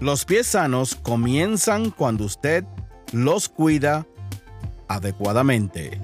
Los pies sanos comienzan cuando usted los cuida adecuadamente.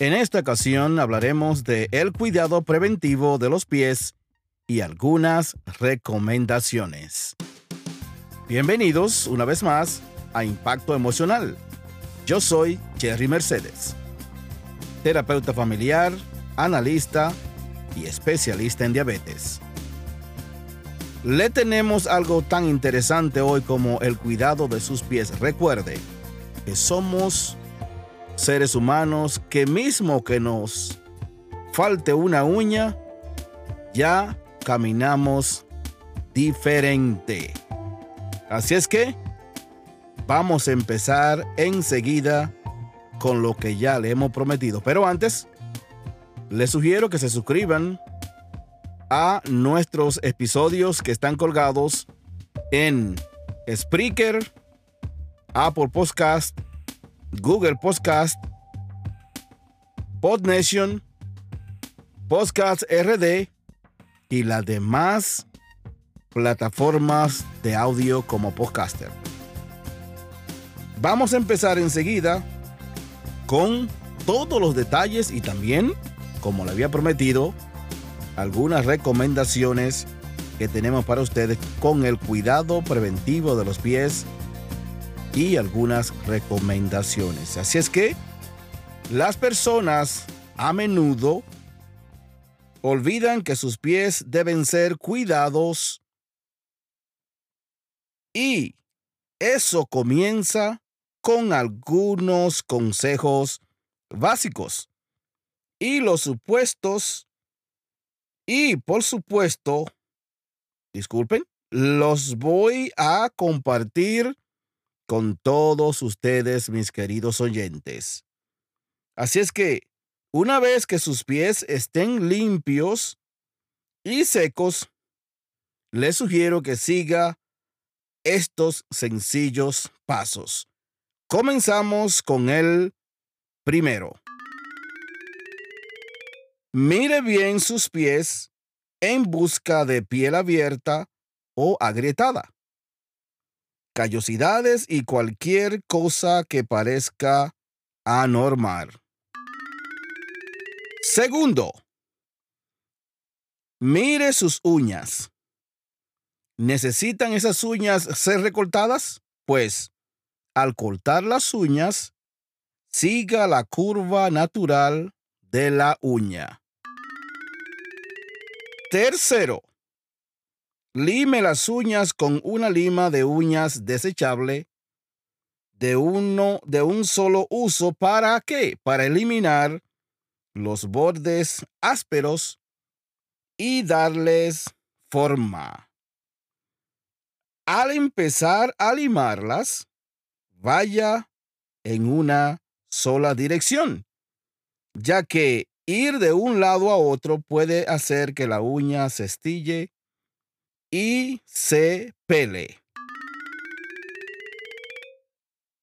En esta ocasión hablaremos de el cuidado preventivo de los pies y algunas recomendaciones. Bienvenidos una vez más a Impacto Emocional. Yo soy Jerry Mercedes, terapeuta familiar, analista y especialista en diabetes. Le tenemos algo tan interesante hoy como el cuidado de sus pies. Recuerde que somos seres humanos que mismo que nos falte una uña, ya caminamos diferente. Así es que vamos a empezar enseguida con lo que ya le hemos prometido. Pero antes, les sugiero que se suscriban a nuestros episodios que están colgados en Spreaker, Apple Podcast, Google Podcast, PodNation, Podcast RD y las demás plataformas de audio como podcaster. Vamos a empezar enseguida con todos los detalles y también, como le había prometido, algunas recomendaciones que tenemos para ustedes con el cuidado preventivo de los pies y algunas recomendaciones. Así es que las personas a menudo olvidan que sus pies deben ser cuidados y eso comienza con algunos consejos básicos y los supuestos y por supuesto, disculpen, los voy a compartir con todos ustedes, mis queridos oyentes. Así es que, una vez que sus pies estén limpios y secos, les sugiero que siga estos sencillos pasos. Comenzamos con el primero. Mire bien sus pies en busca de piel abierta o agrietada callosidades y cualquier cosa que parezca anormal. Segundo, mire sus uñas. ¿Necesitan esas uñas ser recortadas? Pues al cortar las uñas, siga la curva natural de la uña. Tercero, Lime las uñas con una lima de uñas desechable de uno de un solo uso para qué? Para eliminar los bordes ásperos y darles forma. Al empezar a limarlas, vaya en una sola dirección, ya que ir de un lado a otro puede hacer que la uña se estille y se pele.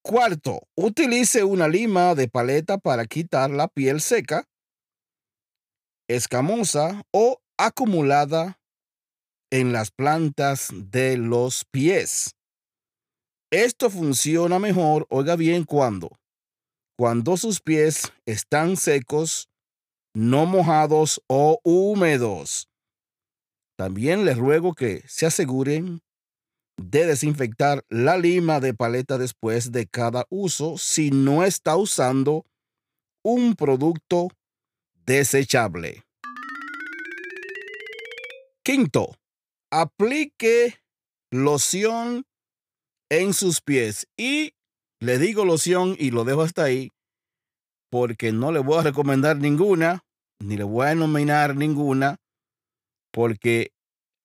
Cuarto, utilice una lima de paleta para quitar la piel seca, escamosa o acumulada en las plantas de los pies. Esto funciona mejor, oiga bien, cuando cuando sus pies están secos, no mojados o húmedos. También les ruego que se aseguren de desinfectar la lima de paleta después de cada uso si no está usando un producto desechable. Quinto, aplique loción en sus pies. Y le digo loción y lo dejo hasta ahí porque no le voy a recomendar ninguna, ni le voy a nominar ninguna, porque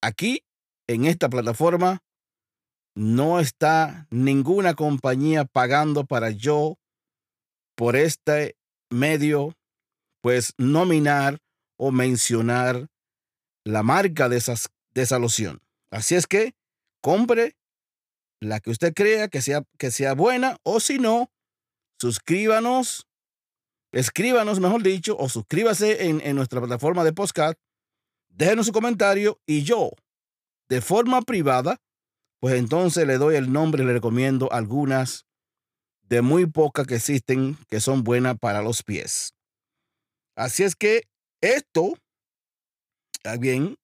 aquí, en esta plataforma, no está ninguna compañía pagando para yo, por este medio, pues nominar o mencionar la marca de, esas, de esa loción. Así es que compre la que usted crea que sea, que sea buena o si no, suscríbanos, escríbanos, mejor dicho, o suscríbase en, en nuestra plataforma de podcast, déjenos su comentario y yo, de forma privada, pues entonces le doy el nombre y le recomiendo algunas de muy pocas que existen que son buenas para los pies. Así es que esto, ah, bien,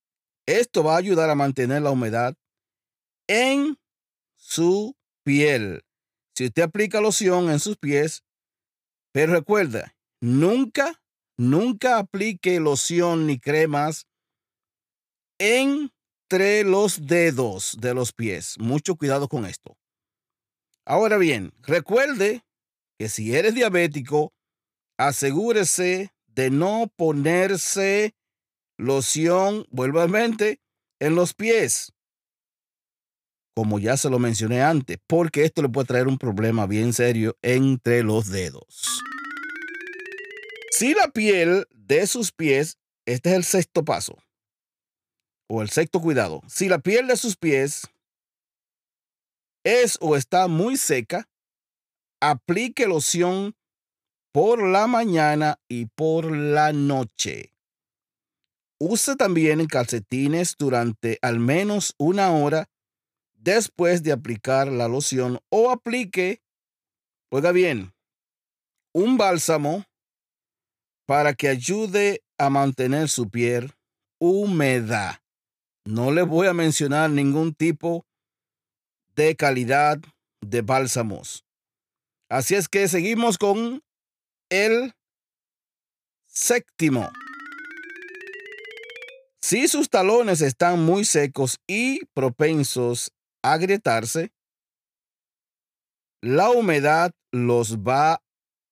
esto va a ayudar a mantener la humedad en su piel. Si usted aplica loción en sus pies, pero recuerda, nunca, nunca aplique loción ni cremas entre los dedos de los pies. Mucho cuidado con esto. Ahora bien, recuerde que si eres diabético, asegúrese de no ponerse loción, vuelvo a mente, en los pies como ya se lo mencioné antes, porque esto le puede traer un problema bien serio entre los dedos. Si la piel de sus pies, este es el sexto paso, o el sexto cuidado, si la piel de sus pies es o está muy seca, aplique loción por la mañana y por la noche. Use también calcetines durante al menos una hora después de aplicar la loción o aplique, oiga bien, un bálsamo para que ayude a mantener su piel húmeda. No le voy a mencionar ningún tipo de calidad de bálsamos. Así es que seguimos con el séptimo. Si sus talones están muy secos y propensos agrietarse, la humedad los va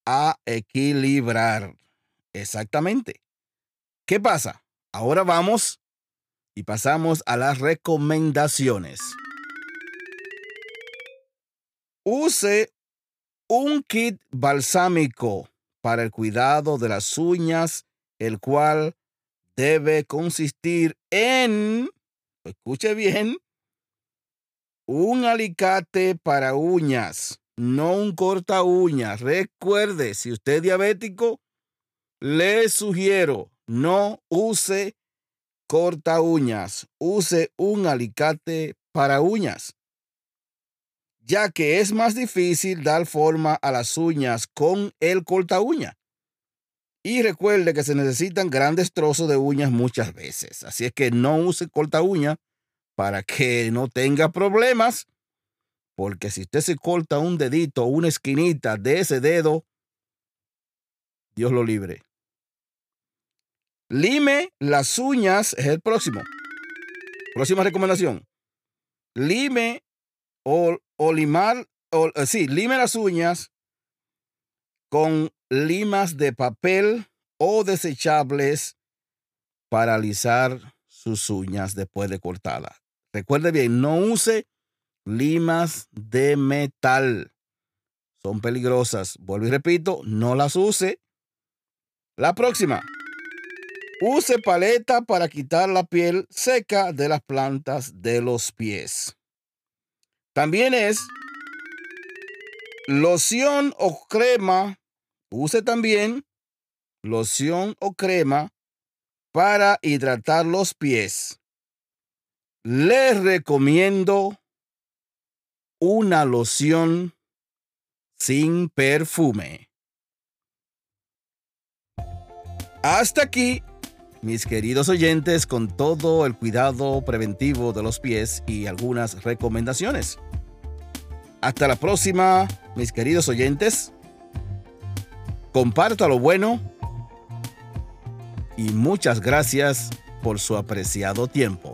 a equilibrar. Exactamente. ¿Qué pasa? Ahora vamos y pasamos a las recomendaciones. Use un kit balsámico para el cuidado de las uñas, el cual debe consistir en, escuche bien, un alicate para uñas, no un corta uñas. Recuerde, si usted es diabético, le sugiero no use corta uñas, use un alicate para uñas, ya que es más difícil dar forma a las uñas con el corta uña. Y recuerde que se necesitan grandes trozos de uñas muchas veces, así es que no use corta uña para que no tenga problemas, porque si usted se corta un dedito o una esquinita de ese dedo, Dios lo libre. Lime las uñas es el próximo. Próxima recomendación. Lime o, o limar, o, eh, sí, lime las uñas con limas de papel o desechables para alisar sus uñas después de cortada. Recuerde bien, no use limas de metal. Son peligrosas. Vuelvo y repito, no las use. La próxima. Use paleta para quitar la piel seca de las plantas de los pies. También es loción o crema. Use también loción o crema para hidratar los pies les recomiendo una loción sin perfume. Hasta aquí, mis queridos oyentes, con todo el cuidado preventivo de los pies y algunas recomendaciones. Hasta la próxima, mis queridos oyentes. Comparta lo bueno y muchas gracias por su apreciado tiempo.